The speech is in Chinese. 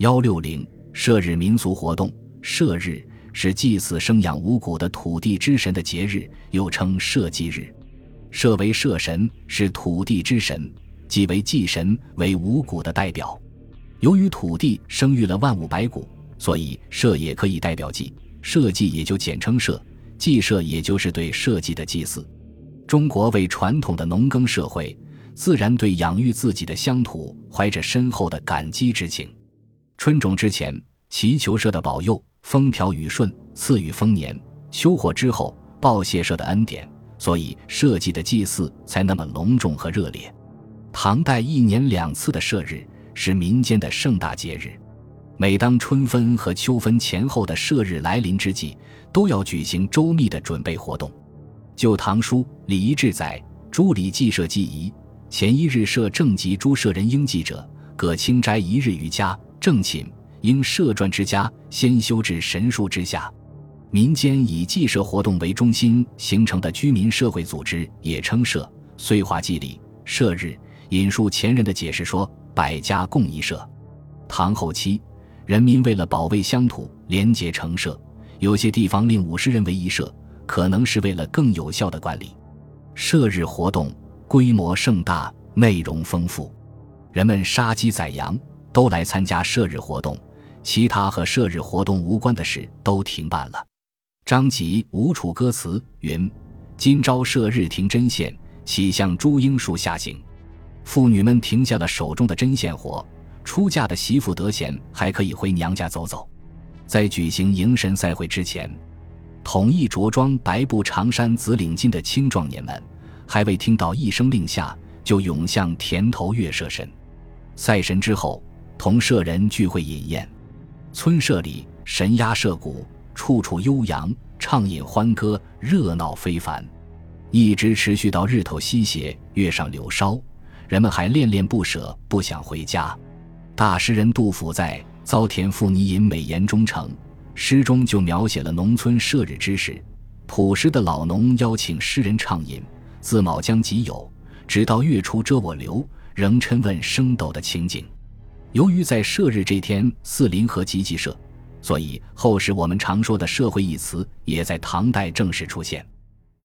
幺六零社日民俗活动，社日是祭祀生养五谷的土地之神的节日，又称社祭日。社为社神，是土地之神，即为祭神，为五谷的代表。由于土地生育了万物百谷，所以社也可以代表祭，社祭也就简称社，祭社也就是对社稷的祭祀。中国为传统的农耕社会，自然对养育自己的乡土怀着深厚的感激之情。春种之前，祈求社的保佑，风调雨顺，赐予丰年；秋获之后，报谢社的恩典。所以，社稷的祭祀才那么隆重和热烈。唐代一年两次的社日是民间的盛大节日，每当春分和秋分前后的社日来临之际，都要举行周密的准备活动。《旧唐书·礼仪志》载：“诸礼祭社祭仪，前一日设正集诸社人应祭者，葛清斋一日于家。”正寝应社传之家，先修至神树之下。民间以祭社活动为中心形成的居民社会组织也称社。岁化祭礼，社日。引述前人的解释说：“百家共一社。”唐后期，人民为了保卫乡土，联结成社。有些地方令五十人为一社，可能是为了更有效的管理。社日活动规模盛大，内容丰富，人们杀鸡宰羊。都来参加射日活动，其他和射日活动无关的事都停办了。张籍《吴楚歌词》云：“今朝射日停针线，喜向朱樱树下行。”妇女们停下了手中的针线活，出嫁的媳妇得闲还可以回娘家走走。在举行迎神赛会之前，统一着装白布长衫、紫领巾的青壮年们，还未听到一声令下，就涌向田头月社神。赛神之后。同社人聚会饮宴，村舍里神鸦社鼓，处处悠扬，畅饮欢歌，热闹非凡，一直持续到日头西斜，月上柳梢，人们还恋恋不舍，不想回家。大诗人杜甫在《遭田赋泥吟美言》中称，诗中就描写了农村社日之时，朴实的老农邀请诗人畅饮，自卯将即酉，直到月出遮我流，仍嗔问升斗的情景。由于在射日这天祀临和集集射，所以后世我们常说的“社会”一词也在唐代正式出现。